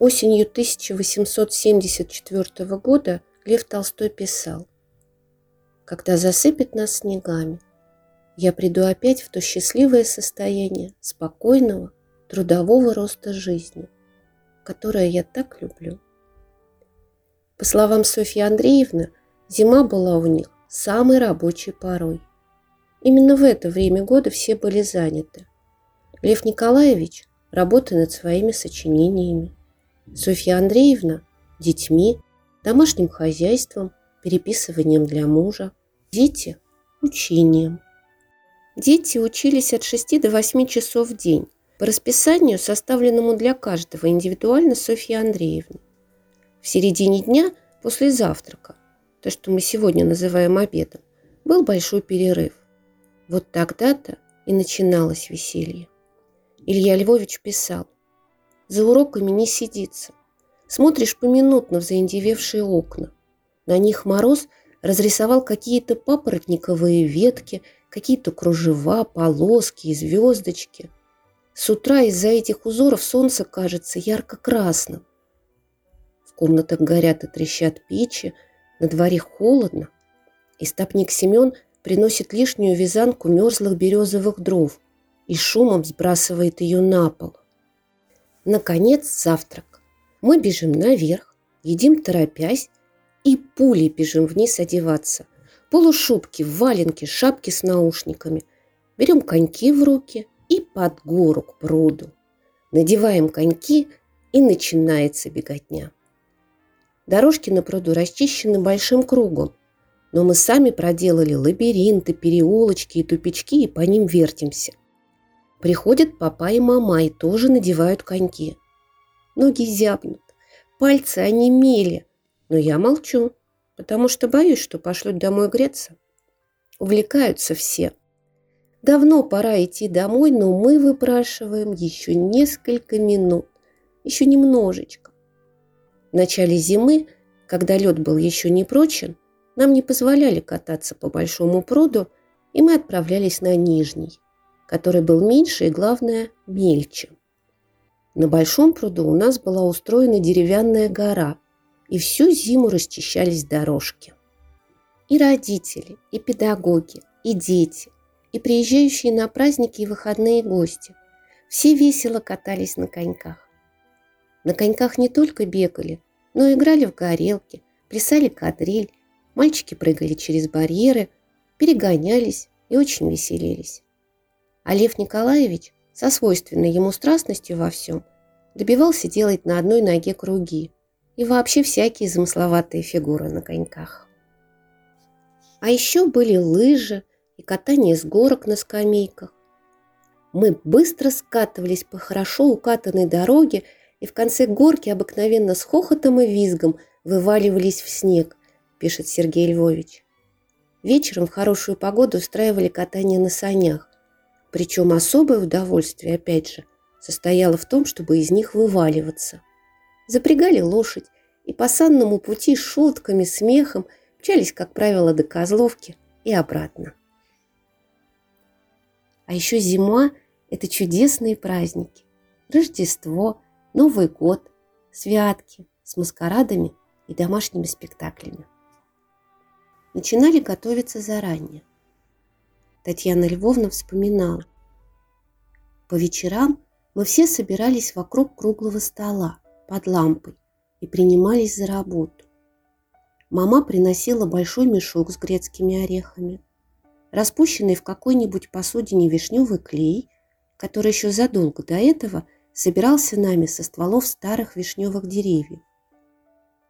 Осенью 1874 года Лев Толстой писал «Когда засыпет нас снегами, я приду опять в то счастливое состояние спокойного, трудового роста жизни, которое я так люблю». По словам Софьи Андреевны, зима была у них самой рабочей порой. Именно в это время года все были заняты. Лев Николаевич – работой над своими сочинениями. Софья Андреевна – детьми, домашним хозяйством, переписыванием для мужа. Дети – учением. Дети учились от 6 до 8 часов в день по расписанию, составленному для каждого индивидуально Софьи Андреевны. В середине дня, после завтрака, то, что мы сегодня называем обедом, был большой перерыв. Вот тогда-то и начиналось веселье. Илья Львович писал, «За уроками не сидится. Смотришь поминутно в заиндевевшие окна. На них мороз разрисовал какие-то папоротниковые ветки, какие-то кружева, полоски и звездочки. С утра из-за этих узоров солнце кажется ярко-красным. В комнатах горят и трещат печи, на дворе холодно. И стопник Семен приносит лишнюю вязанку мерзлых березовых дров – и шумом сбрасывает ее на пол. Наконец завтрак. Мы бежим наверх, едим торопясь и пулей бежим вниз одеваться. Полушубки, валенки, шапки с наушниками. Берем коньки в руки и под гору к пруду. Надеваем коньки и начинается беготня. Дорожки на пруду расчищены большим кругом, но мы сами проделали лабиринты, переулочки и тупички и по ним вертимся. Приходят папа и мама и тоже надевают коньки. Ноги зябнут, пальцы онемели, но я молчу, потому что боюсь, что пошлют домой греться. Увлекаются все. Давно пора идти домой, но мы выпрашиваем еще несколько минут, еще немножечко. В начале зимы, когда лед был еще не прочен, нам не позволяли кататься по большому пруду, и мы отправлялись на Нижний – который был меньше и, главное, мельче. На большом пруду у нас была устроена деревянная гора, и всю зиму расчищались дорожки. И родители, и педагоги, и дети, и приезжающие на праздники и выходные гости все весело катались на коньках. На коньках не только бегали, но и играли в горелки, плясали кадриль, мальчики прыгали через барьеры, перегонялись и очень веселились. А Лев Николаевич со свойственной ему страстностью во всем добивался делать на одной ноге круги и вообще всякие замысловатые фигуры на коньках. А еще были лыжи и катание с горок на скамейках. Мы быстро скатывались по хорошо укатанной дороге и в конце горки обыкновенно с хохотом и визгом вываливались в снег, пишет Сергей Львович. Вечером в хорошую погоду устраивали катание на санях. Причем особое удовольствие, опять же, состояло в том, чтобы из них вываливаться. Запрягали лошадь и по санному пути шутками, смехом мчались, как правило, до Козловки и обратно. А еще зима – это чудесные праздники. Рождество, Новый год, святки с маскарадами и домашними спектаклями. Начинали готовиться заранее. Татьяна Львовна вспоминала. По вечерам мы все собирались вокруг круглого стола под лампой и принимались за работу. Мама приносила большой мешок с грецкими орехами, распущенный в какой-нибудь посудине вишневый клей, который еще задолго до этого собирался нами со стволов старых вишневых деревьев.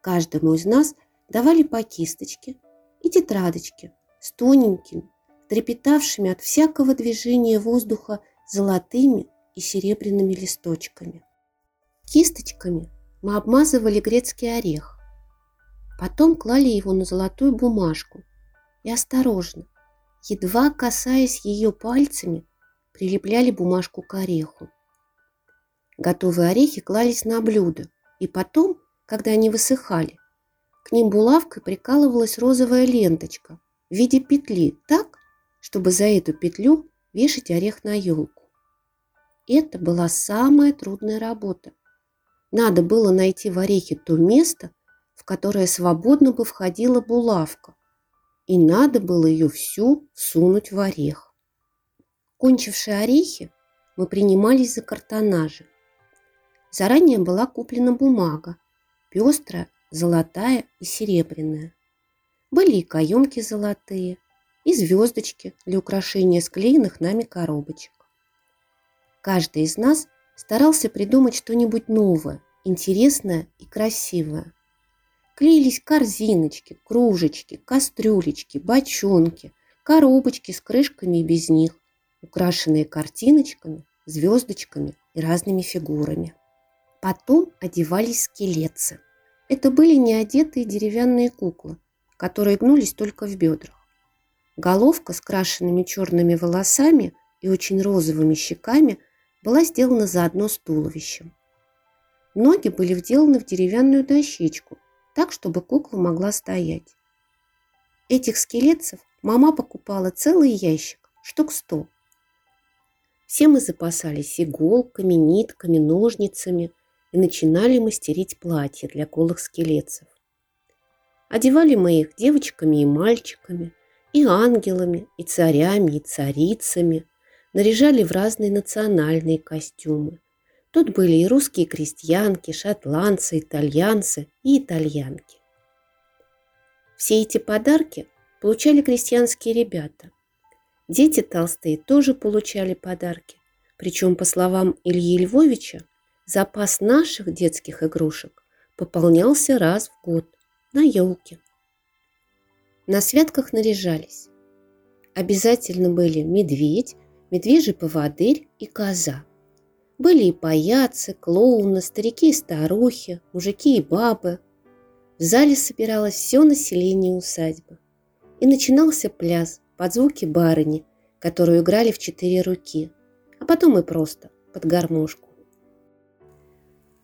Каждому из нас давали по кисточке и тетрадочке с тоненькими, трепетавшими от всякого движения воздуха золотыми и серебряными листочками. Кисточками мы обмазывали грецкий орех, потом клали его на золотую бумажку и осторожно, едва касаясь ее пальцами, прилепляли бумажку к ореху. Готовые орехи клались на блюдо, и потом, когда они высыхали, к ним булавкой прикалывалась розовая ленточка в виде петли так, чтобы за эту петлю вешать орех на елку. Это была самая трудная работа, надо было найти в орехе то место, в которое свободно бы входила булавка, и надо было ее всю сунуть в орех. Кончившие орехи, мы принимались за картонажи. Заранее была куплена бумага, пестрая, золотая и серебряная. Были и каемки золотые, и звездочки для украшения склеенных нами коробочек. Каждый из нас старался придумать что-нибудь новое, интересное и красивое. Клеились корзиночки, кружечки, кастрюлечки, бочонки, коробочки с крышками и без них, украшенные картиночками, звездочками и разными фигурами. Потом одевались скелетцы. Это были неодетые деревянные куклы, которые гнулись только в бедрах. Головка с крашенными черными волосами и очень розовыми щеками была сделана заодно с туловищем. Ноги были вделаны в деревянную дощечку, так, чтобы кукла могла стоять. Этих скелетцев мама покупала целый ящик, штук сто. Все мы запасались иголками, нитками, ножницами и начинали мастерить платья для голых скелетцев. Одевали мы их девочками и мальчиками, и ангелами, и царями, и царицами – наряжали в разные национальные костюмы. Тут были и русские крестьянки, шотландцы, итальянцы и итальянки. Все эти подарки получали крестьянские ребята. Дети толстые тоже получали подарки. Причем, по словам Ильи Львовича, запас наших детских игрушек пополнялся раз в год на елке. На святках наряжались. Обязательно были медведь, медвежий поводырь и коза. Были и паяцы, клоуны, старики и старухи, мужики и бабы. В зале собиралось все население усадьбы. И начинался пляс под звуки барыни, которую играли в четыре руки, а потом и просто под гармошку.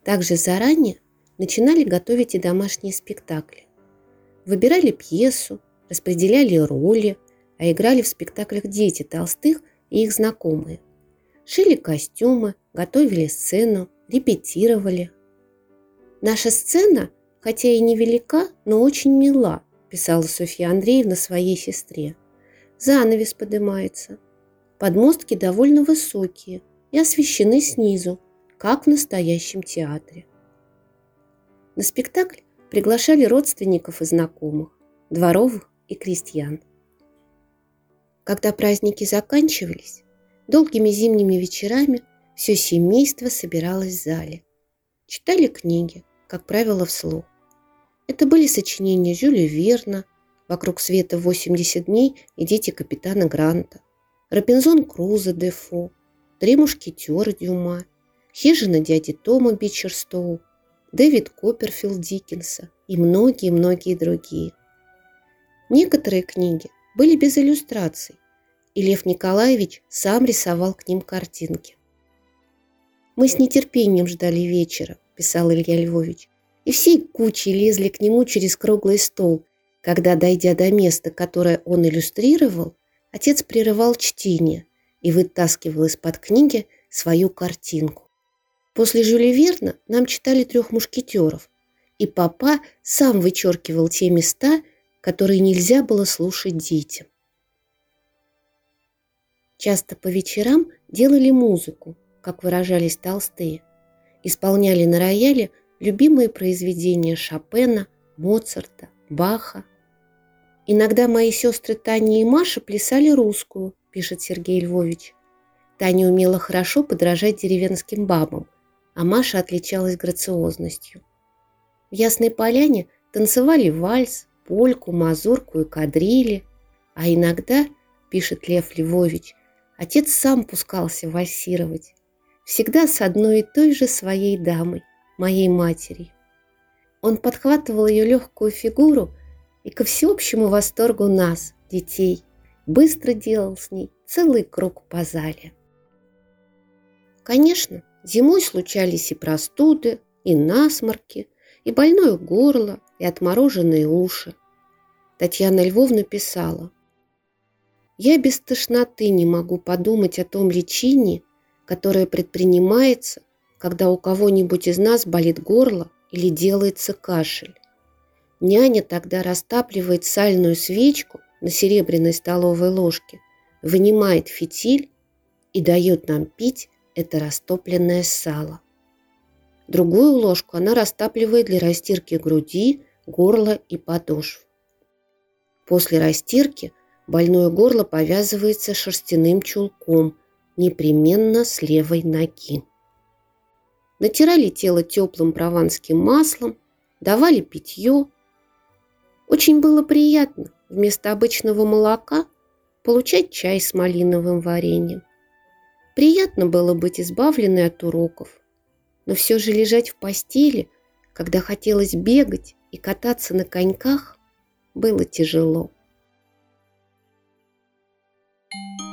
Также заранее начинали готовить и домашние спектакли. Выбирали пьесу, распределяли роли, а играли в спектаклях дети толстых – и их знакомые. Шили костюмы, готовили сцену, репетировали. Наша сцена, хотя и невелика, но очень мила, писала Софья Андреевна своей сестре. Занавес поднимается. Подмостки довольно высокие и освещены снизу, как в настоящем театре. На спектакль приглашали родственников и знакомых, дворовых и крестьян. Когда праздники заканчивались, долгими зимними вечерами все семейство собиралось в зале. Читали книги, как правило, вслух. Это были сочинения Жюля Верна, «Вокруг света 80 дней» и «Дети капитана Гранта», «Робинзон Крузо Дефо», «Три мушкетера Дюма», «Хижина дяди Тома Бичерстоу», Дэвид Копперфилд Диккенса и многие-многие другие. Некоторые книги были без иллюстраций, и Лев Николаевич сам рисовал к ним картинки. «Мы с нетерпением ждали вечера», – писал Илья Львович, и всей кучей лезли к нему через круглый стол, когда, дойдя до места, которое он иллюстрировал, отец прерывал чтение и вытаскивал из-под книги свою картинку. После Жюля Верна нам читали трех мушкетеров, и папа сам вычеркивал те места, которые нельзя было слушать детям. Часто по вечерам делали музыку, как выражались толстые. Исполняли на рояле любимые произведения Шопена, Моцарта, Баха. Иногда мои сестры Таня и Маша плясали русскую, пишет Сергей Львович. Таня умела хорошо подражать деревенским бабам, а Маша отличалась грациозностью. В Ясной Поляне танцевали вальс, польку, мазурку и кадрили, а иногда, пишет Лев Львович, отец сам пускался вальсировать, всегда с одной и той же своей дамой, моей матерью. Он подхватывал ее легкую фигуру и ко всеобщему восторгу нас, детей, быстро делал с ней целый круг по зале. Конечно, зимой случались и простуды, и насморки, и больное горло, и отмороженные уши. Татьяна Львовна писала, «Я без тошноты не могу подумать о том лечении, которое предпринимается, когда у кого-нибудь из нас болит горло или делается кашель. Няня тогда растапливает сальную свечку на серебряной столовой ложке, вынимает фитиль и дает нам пить это растопленное сало. Другую ложку она растапливает для растирки груди, горла и подошв. После растирки больное горло повязывается шерстяным чулком, непременно с левой ноги. Натирали тело теплым прованским маслом, давали питье. Очень было приятно вместо обычного молока получать чай с малиновым вареньем. Приятно было быть избавленной от уроков, но все же лежать в постели, когда хотелось бегать и кататься на коньках, было тяжело. Thank you.